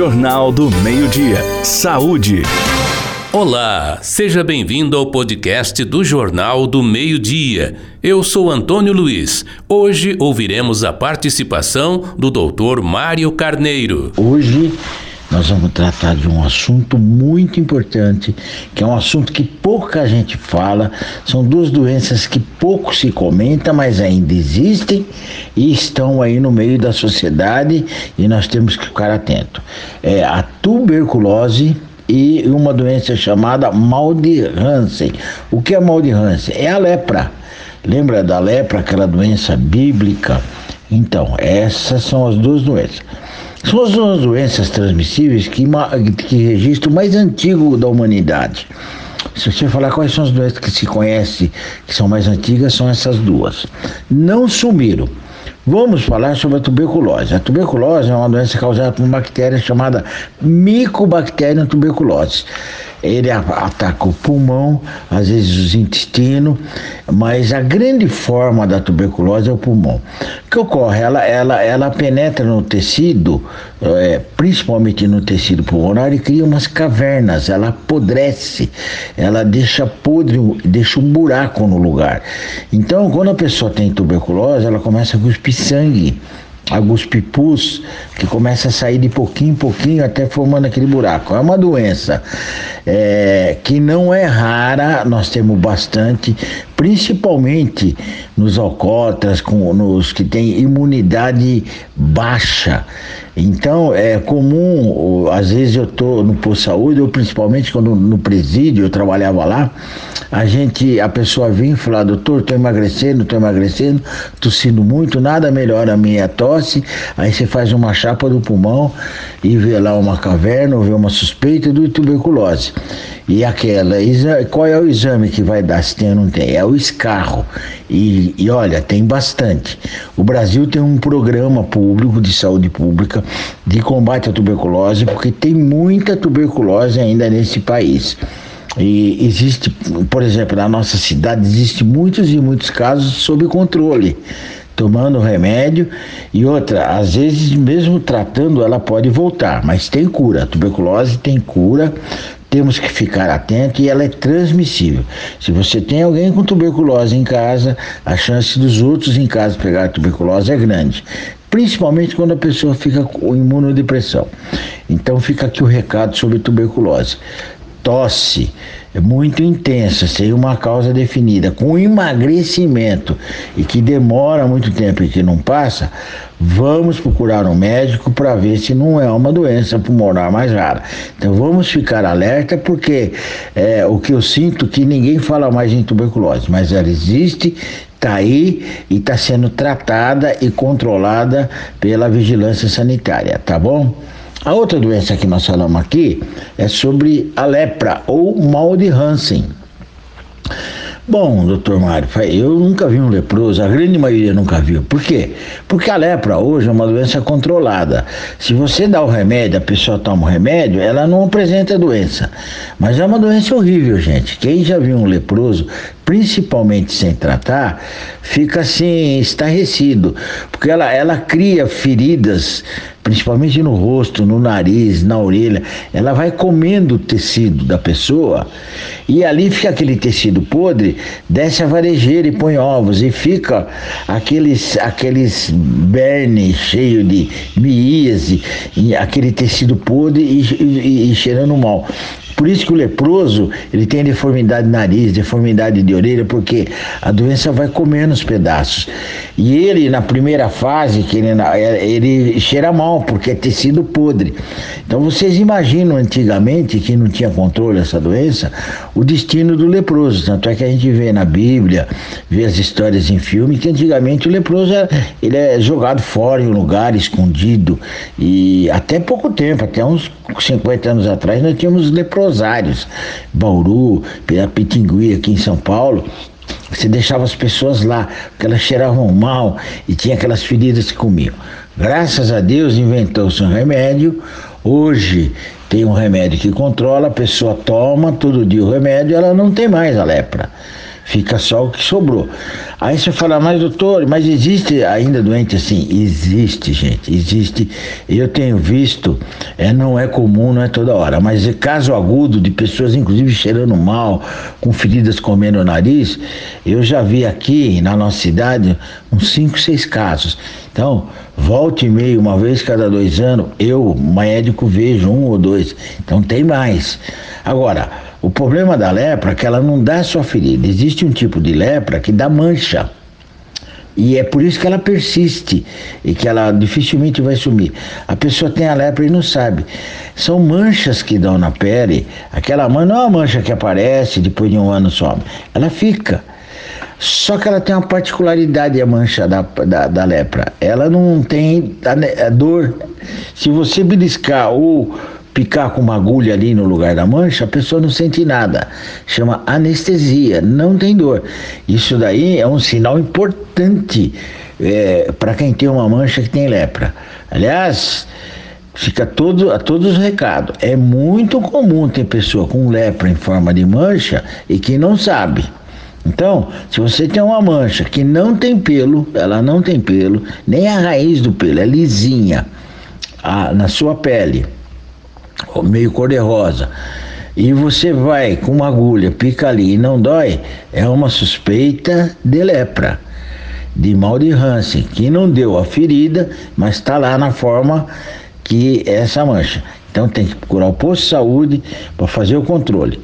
Jornal do Meio-Dia. Saúde. Olá, seja bem-vindo ao podcast do Jornal do Meio-Dia. Eu sou Antônio Luiz. Hoje ouviremos a participação do Dr. Mário Carneiro. Hoje nós vamos tratar de um assunto muito importante, que é um assunto que pouca gente fala. São duas doenças que pouco se comenta, mas ainda existem e estão aí no meio da sociedade e nós temos que ficar atento. É a tuberculose e uma doença chamada mal de Hansen. O que é mal de Hansen? É a lepra. Lembra da lepra, aquela doença bíblica? Então, essas são as duas doenças. São as doenças transmissíveis que, que registro mais antigo da humanidade. Se você falar quais são as doenças que se conhece que são mais antigas, são essas duas. Não sumiram. Vamos falar sobre a tuberculose. A tuberculose é uma doença causada por uma bactéria chamada Mycobacterium tuberculose ele ataca o pulmão, às vezes os intestinos, mas a grande forma da tuberculose é o pulmão. O que ocorre? Ela, ela, ela penetra no tecido, é, principalmente no tecido pulmonar, e cria umas cavernas, ela apodrece, ela deixa podre, deixa um buraco no lugar. Então, quando a pessoa tem tuberculose, ela começa a cuspir sangue alguns pipus que começa a sair de pouquinho em pouquinho até formando aquele buraco. É uma doença é, que não é rara, nós temos bastante, principalmente nos alcoólatras, com, nos que têm imunidade baixa. Então é comum, às vezes eu estou no posto de saúde, ou principalmente quando no presídio eu trabalhava lá, a gente, a pessoa vinha e falava, doutor, estou emagrecendo, estou emagrecendo, tossindo muito, nada melhora a minha tosse, aí você faz uma chapa do pulmão e vê lá uma caverna, ou vê uma suspeita de tuberculose. E aquela, qual é o exame que vai dar se tem ou não tem? É o escarro. E, e olha, tem bastante. O Brasil tem um programa público de saúde pública de combate à tuberculose, porque tem muita tuberculose ainda nesse país. E existe, por exemplo, na nossa cidade, existe muitos e muitos casos sob controle tomando remédio e outra, às vezes mesmo tratando ela pode voltar, mas tem cura. A tuberculose tem cura, temos que ficar atento e ela é transmissível. Se você tem alguém com tuberculose em casa, a chance dos outros em casa pegar tuberculose é grande. Principalmente quando a pessoa fica com imunodepressão. Então fica aqui o recado sobre tuberculose tosse é muito intensa, sem uma causa definida, com emagrecimento e que demora muito tempo e que não passa, vamos procurar um médico para ver se não é uma doença pulmonar mais rara. Então vamos ficar alerta porque é, o que eu sinto que ninguém fala mais em tuberculose, mas ela existe, está aí e está sendo tratada e controlada pela vigilância sanitária, tá bom? A outra doença que nós falamos aqui é sobre a lepra ou mal de Hansen. Bom, doutor Mário, eu nunca vi um leproso, a grande maioria nunca viu. Por quê? Porque a lepra hoje é uma doença controlada. Se você dá o remédio, a pessoa toma o remédio, ela não apresenta doença. Mas é uma doença horrível, gente. Quem já viu um leproso, principalmente sem tratar, fica assim, estarrecido. Porque ela, ela cria feridas principalmente no rosto, no nariz, na orelha, ela vai comendo o tecido da pessoa e ali fica aquele tecido podre, desce a varejeira e põe ovos e fica aqueles aqueles berne cheio de miíase, aquele tecido podre e, e, e cheirando mal. Por isso que o leproso, ele tem deformidade de nariz, deformidade de orelha, porque a doença vai comendo os pedaços. E ele, na primeira fase, que ele, ele cheira mal, porque é tecido podre. Então vocês imaginam antigamente, que não tinha controle dessa doença, o destino do leproso. Tanto é que a gente vê na Bíblia, vê as histórias em filme, que antigamente o leproso é, ele é jogado fora em um lugar escondido. E até pouco tempo, até uns 50 anos atrás, nós tínhamos leprosos Rosários, Bauru, Pirapitingui, aqui em São Paulo, você deixava as pessoas lá, porque elas cheiravam mal e tinha aquelas feridas que comiam. Graças a Deus inventou-se um remédio. Hoje tem um remédio que controla, a pessoa toma todo dia o remédio, ela não tem mais a lepra. Fica só o que sobrou. Aí você fala, mas doutor, mas existe ainda doente assim? Existe, gente, existe. Eu tenho visto, é, não é comum, não é toda hora, mas é caso agudo de pessoas, inclusive cheirando mal, com feridas comendo o nariz, eu já vi aqui na nossa cidade uns 5, 6 casos. Então, volte e meio, uma vez cada dois anos, eu, médico, vejo um ou dois. Então tem mais. Agora, o problema da lepra é que ela não dá só ferida. Existe um tipo de lepra que dá mancha. E é por isso que ela persiste e que ela dificilmente vai sumir. A pessoa tem a lepra e não sabe. São manchas que dão na pele. Aquela mancha não é uma mancha que aparece depois de um ano some. Ela fica. Só que ela tem uma particularidade, a mancha da, da, da lepra. Ela não tem a, a dor. Se você beliscar ou picar com uma agulha ali no lugar da mancha, a pessoa não sente nada. Chama anestesia, não tem dor. Isso daí é um sinal importante é, para quem tem uma mancha que tem lepra. Aliás, fica todo, a todos os recados. É muito comum ter pessoa com lepra em forma de mancha e que não sabe. Então, se você tem uma mancha que não tem pelo, ela não tem pelo, nem a raiz do pelo, é lisinha a, na sua pele meio cor-de-rosa, e você vai com uma agulha, pica ali e não dói, é uma suspeita de lepra, de mal de Hansen, que não deu a ferida, mas está lá na forma que é essa mancha. Então tem que procurar o posto de saúde para fazer o controle.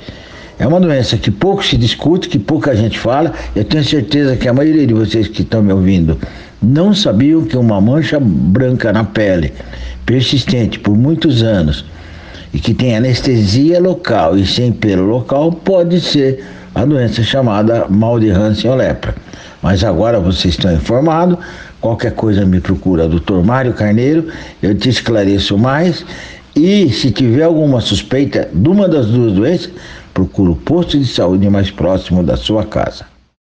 É uma doença que pouco se discute, que pouca gente fala. Eu tenho certeza que a maioria de vocês que estão me ouvindo não sabiam que uma mancha branca na pele, persistente por muitos anos, e que tem anestesia local e sem pelo local, pode ser a doença chamada mal de Hansen ou lepra. Mas agora vocês estão informados, qualquer coisa me procura, doutor Mário Carneiro, eu te esclareço mais. E se tiver alguma suspeita de uma das duas doenças, procura o posto de saúde mais próximo da sua casa.